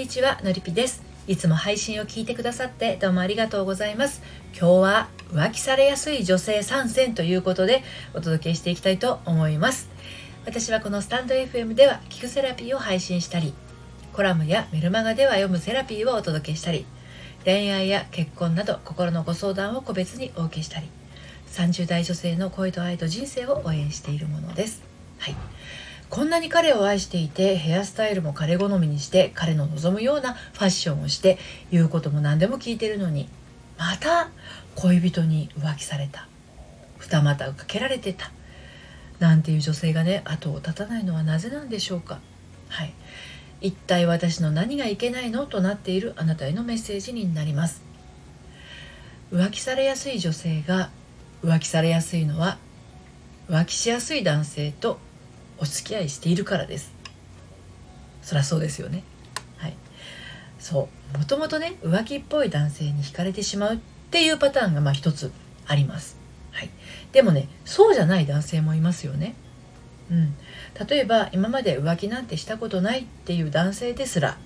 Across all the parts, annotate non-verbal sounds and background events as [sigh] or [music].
にちはのりぴです。いつも配信を聞いてくださってどうもありがとうございます。今日は浮気されやすい女性参戦ということでお届けしていきたいと思います。私はこのスタンド FM では聞くセラピーを配信したりコラムやメルマガでは読むセラピーをお届けしたり恋愛や結婚など心のご相談を個別にお受けしたり30代女性の恋と愛と人生を応援しているものです。はい。こんなに彼を愛していてヘアスタイルも彼好みにして彼の望むようなファッションをして言うことも何でも聞いてるのにまた恋人に浮気された。二股をかけられてた。なんていう女性がね後を絶たないのはなぜなんでしょうか。はい。一体私の何がいけないの？となっているあなたへのメッセージになります。浮気されやすい女性が浮気されやすいのは浮気しやすい男性とお付き合いしているからです。そりゃそうですよね。はい。そう。もともとね浮気っぽい男性に惹かれてしまうっていうパターンがまあ一つあります。はい。でもねそうじゃない男性もいますよね。うん、例えば今まで浮気なんてしたことないっていう男性ですら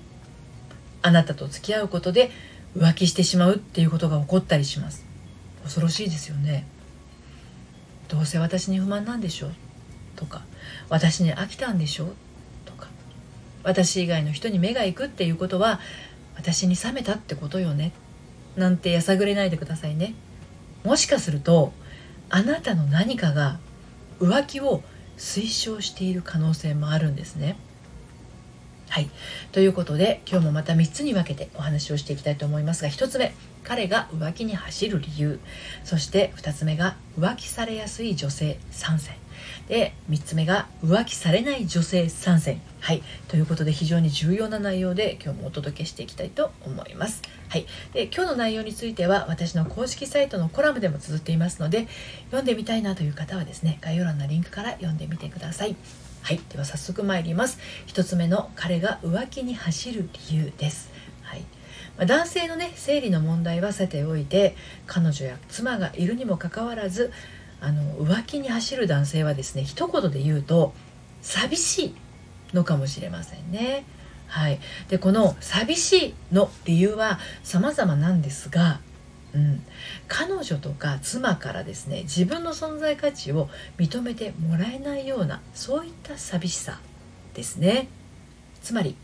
あなたと付き合うことで浮気してしまうっていうことが起こったりします。恐ろしいですよね。どうせ私に不満なんでしょ？うとか。私に飽きたんでしょ？とか私以外の人に目が行くっていうことは私に冷めたってことよねなんてやさぐれないでくださいね。もしかするとあなたの何かが浮気を推奨している可能性もあるんですね。はい。ということで、今日もまた3つに分けてお話をしていきたいと思いますが、1つ目、彼が浮気に走る理由。そして2つ目が浮気されやすい女性参戦。で3つ目が浮気されない女性参戦はいということで非常に重要な内容で今日もお届けしていきたいと思いますはいで今日の内容については私の公式サイトのコラムでも綴っていますので読んでみたいなという方はですね概要欄のリンクから読んでみてくださいはいでは早速参ります。1つ目の彼が浮気に走る理由です。はい。ま男性のね生理の問題はさておいて彼女や妻がいるにもかかわらずあの浮気に走る男性はですね一言で言うと寂しいのかもしれませんね。はい、でこの寂しいの理由は様々なんですが、うん、彼女とか妻からですね自分の存在価値を認めてもらえないようなそういった寂しさですね。つまり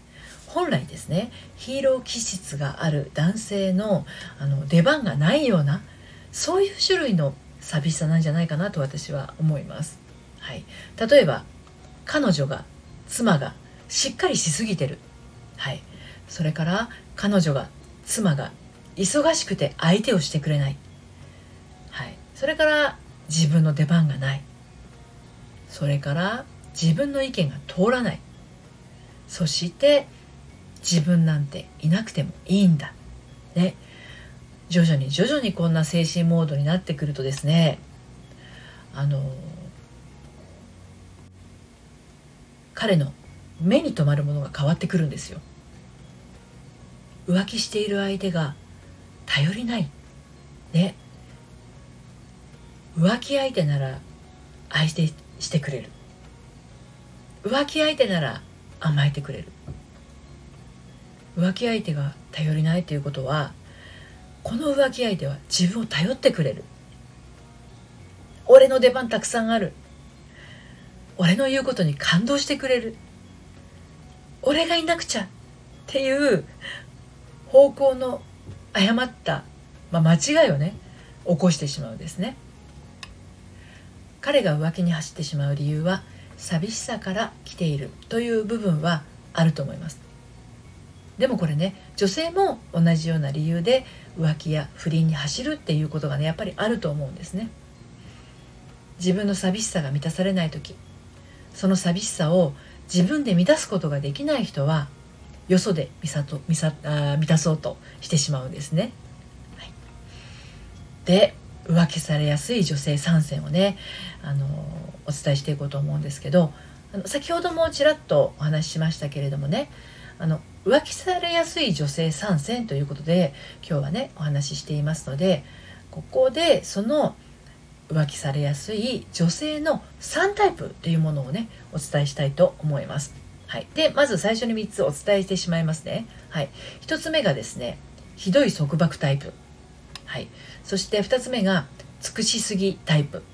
本来ですねヒーロー気質がある男性のあの出番がないようなそういう種類の寂しさなんじゃないかなと私は思います。はい、例えば彼女が妻がしっかりしすぎてる、はい、それから彼女が妻が忙しくて相手をしてくれない、はい、それから自分の出番がない。それから自分の意見が通らない。そして自分なんていなくてもいいんだ。ね。徐々に徐々にこんな精神モードになってくるとですね。あの彼の目に留まるものが変わってくるんですよ。浮気している相手が頼りない。ね。浮気相手なら愛してしてくれる。浮気相手なら甘えてくれる。浮気相手が頼りないということはこの浮気相手は自分を頼ってくれる。俺の出番たくさんある。俺の言うことに感動してくれる。俺がいなくちゃっていう方向の誤った、まあ、間違いをね起こしてしまうんですね。彼が浮気に走ってしまう理由は寂しさから来ているという部分はあると思います。でもこれね女性も同じような理由で浮気や不倫に走るっていうことがねやっぱりあると思うんですね。自分の寂しさが満たされない時その寂しさを自分で満たすことができない人はよそで満さと満さあ満たそうとしてしまうんですね、はい、で浮気されやすい女性参戦をねあのお伝えしていこうと思うんですけどあの先ほどもちらっとお話ししましたけれどもねあの浮気されやすい女性参戦ということで今日はねお話ししていますのでここでその浮気されやすい女性の3タイプというものをねお伝えしたいと思います。はい、でまず最初に3つお伝えしてしまいますね、はい、1つ目がですねひどい束縛タイプ、はい、そして2つ目が尽くしすぎタイプ、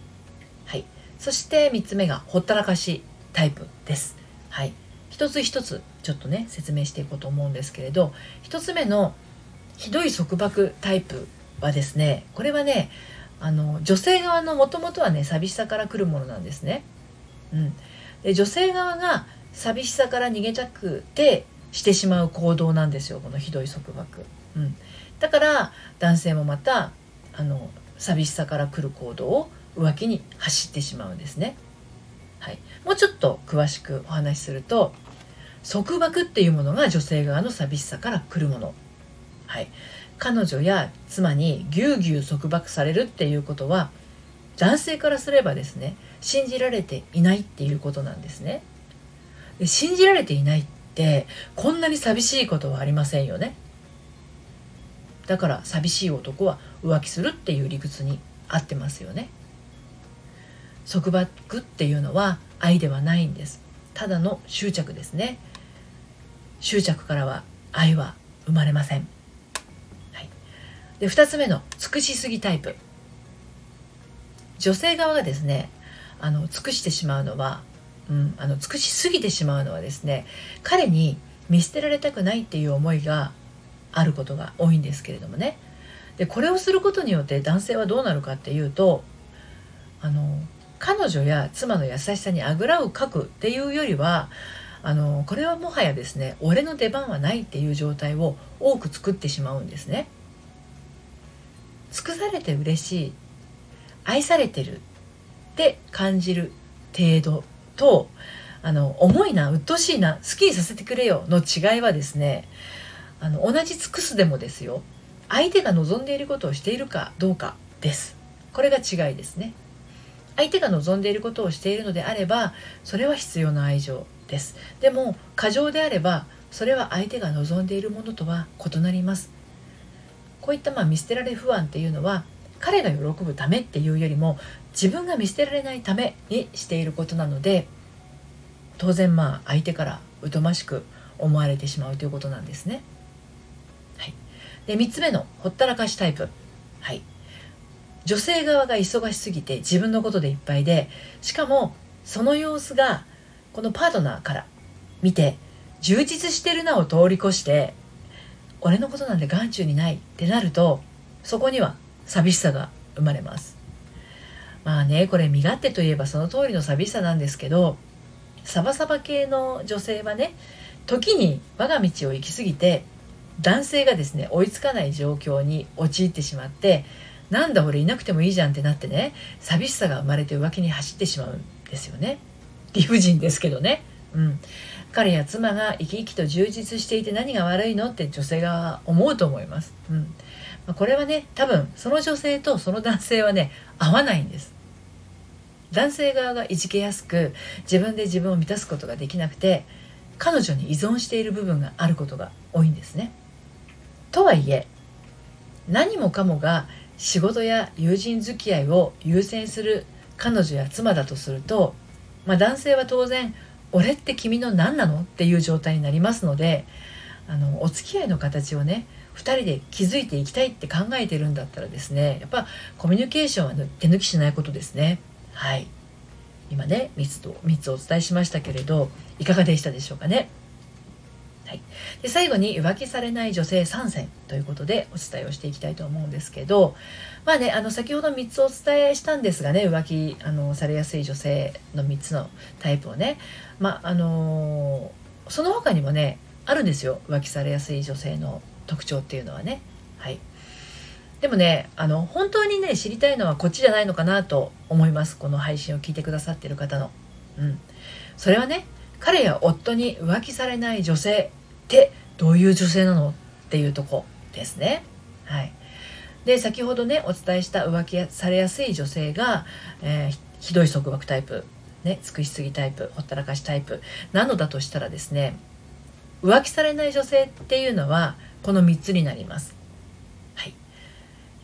はい、そして3つ目がほったらかしタイプです、はい、一つ一つちょっとね説明していこうと思うんですけれど1つ目のひどい束縛タイプはですねこれはねあの女性側のもともとはね寂しさから来るものなんですね。うん、で女性側が寂しさから逃げたくてしてしまう行動なんですよこのひどい束縛。うん、だから男性もまたあの寂しさから来る行動を浮気に走ってしまうんですね。はい、もうちょっと詳しくお話しすると束縛っていうものが女性側の寂しさから来るもの。はい、彼女や妻にぎゅうぎゅう束縛されるっていうことは男性からすればですね信じられていないっていうことなんですね信じられていないってこんなに寂しいことはありませんよね。だから寂しい男は浮気するっていう理屈に合ってますよね。束縛っていうのは愛ではないんです。ただの執着ですね。執着からは愛は生まれません。で2つ目の尽くしすぎタイプ。女性側がですねあの尽くしてしまうのは、うん、あの尽くしすぎてしまうのはですね彼に見捨てられたくないっていう思いがあることが多いんですけれどもねでこれをすることによって男性はどうなるかっていうとあの彼女や妻の優しさにあぐらをかくっていうよりはあのこれはもはやですね俺の出番はないっていう状態を多く作ってしまうんですね。尽くされて嬉しい愛されてるって感じる程度とあの重いな鬱陶しいな好きにさせてくれよの違いはですねあの同じ尽くすでもですよ。相手が望んでいることをしているかどうかです。これが違いですね。相手が望んでいることをしているのであればそれは必要な愛情です。でも過剰であればそれは相手が望んでいるものとは異なります。こういったまあ見捨てられ不安っていうのは彼が喜ぶためっていうよりも自分が見捨てられないためにしていることなので当然まあ相手から疎ましく思われてしまうということなんですね。はい、で3つ目のほったらかしタイプ。はい、女性側が忙しすぎて自分のことでいっぱいでしかもその様子がこのパートナーから見て充実してるなを通り越して俺のことなんて眼中にないってなるとそこには寂しさが生まれます。まあねこれ身勝手といえばその通りの寂しさなんですけどサバサバ系の女性はね時に我が道を行き過ぎて男性がですね追いつかない状況に陥ってしまってなんだ俺いなくてもいいじゃんってなってね寂しさが生まれて浮気に走ってしまうんですよね。理不尽ですけどね。うん。彼や妻が生き生きと充実していて何が悪いのって女性が思うと思います。うん。これはね多分その女性とその男性はね合わないんです。男性側がいじけやすく自分で自分を満たすことができなくて彼女に依存している部分があることが多いんですね。とはいえ何もかもが仕事や友人付き合いを優先する彼女や妻だとすると、まあ、男性は当然俺って君の何なのっていう状態になりますのであのお付き合いの形をね2人で築いていきたいって考えてるんだったらですねやっぱコミュニケーションは手抜きしないことですね。はい。今ね3つと3つお伝えしましたけれどいかがでしたでしょうかね。はい、で最後に浮気されない女性3選ということでお伝えをしていきたいと思うんですけどまあねあの先ほど3つお伝えしたんですがね浮気あのされやすい女性の3つのタイプをねまああのー、その他にもねあるんですよ。浮気されやすい女性の特徴っていうのはね。はい。でもねあの本当にね知りたいのはこっちじゃないのかなと思います。この配信を聞いてくださってる方の。うん。それはね彼や夫に浮気されない女性ってどういう女性なのっていうとこですね。はい、で先ほどねお伝えした浮気されやすい女性が、えー、ひどい束縛タイプ、ね、尽くしすぎタイプほったらかしタイプなのだとしたらですね浮気されない女性っていうのはこの3つになります。はい、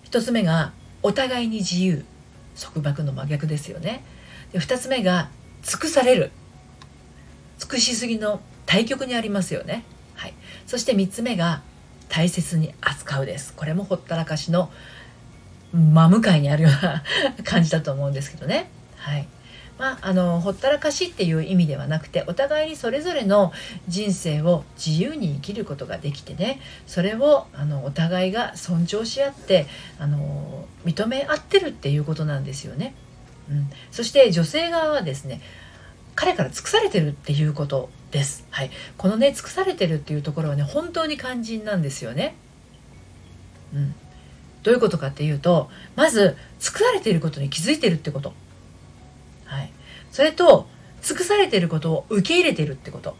1つ目がお互いに自由束縛の真逆ですよね。で2つ目が尽くされる尽くしすぎの対極にありますよね。はい、そして3つ目が大切に扱うですこれもほったらかしの真向かいにあるような [laughs] 感じだと思うんですけどね。はいまあ、あのほったらかしっていう意味ではなくてお互いにそれぞれの人生を自由に生きることができてねそれをあのお互いが尊重し合ってあの認め合ってるっていうことなんですよね。うん、そして女性側はですね彼から尽くされてるっていうことです。はい、このね尽くされてるっていうところはね本当に肝心なんですよね。うん、どういうことかっていうとまず尽くされていることに気づいてるってこと。それと尽くされていることを受け入れているってこと。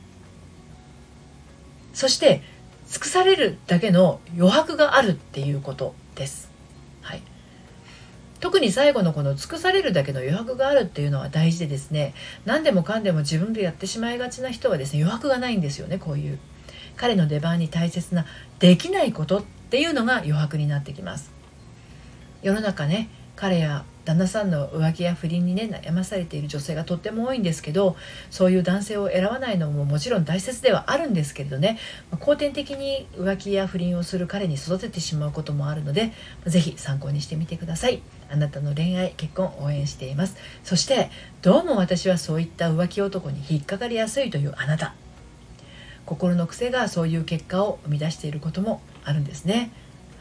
そして尽くされるだけの余白があるっていうことです。はい、特に最後のこの尽くされるだけの余白があるっていうのは大事でですね何でもかんでも自分でやってしまいがちな人はですね余白がないんですよねこういう彼の出番に大切なできないことっていうのが余白になってきます世の中ね彼や旦那さんの浮気や不倫にね悩まされている女性がとっても多いんですけどそういう男性を選ばないのももちろん大切ではあるんですけれどね。後天的に浮気や不倫をする彼に育ててしまうこともあるので是非参考にしてみてください。あなたの恋愛結婚応援しています。そしてどうも私はそういった浮気男に引っかかりやすいというあなた。心の癖がそういう結果を生み出していることもあるんですね。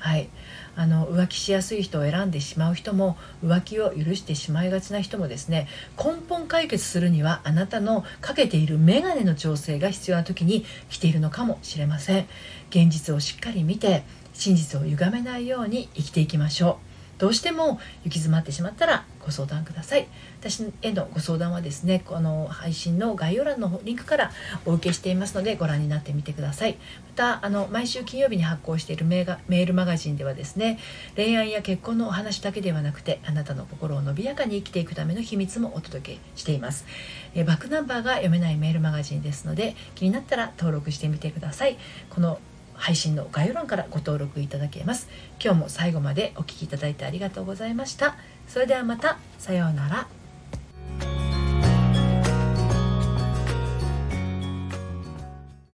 はい。あの浮気しやすい人を選んでしまう人も浮気を許してしまいがちな人もですね根本解決するにはあなたのかけている眼鏡の調整が必要な時に来ているのかもしれません。現実をしっかり見て真実を歪めないように生きていきましょう。どうしても行き詰まってしまったらご相談ください。私へのご相談はですねこの配信の概要欄のリンクからお受けしていますのでご覧になってみてください。またあの毎週金曜日に発行しているメールマガジンではですね恋愛や結婚のお話だけではなくてあなたの心を伸びやかに生きていくための秘密もお届けしています。えバックナンバーが読めないメールマガジンですので気になったら登録してみてください。この配信の概要欄からご登録いただけます。今日も最後までお聴きいただいてありがとうございました。それではまた。さようなら。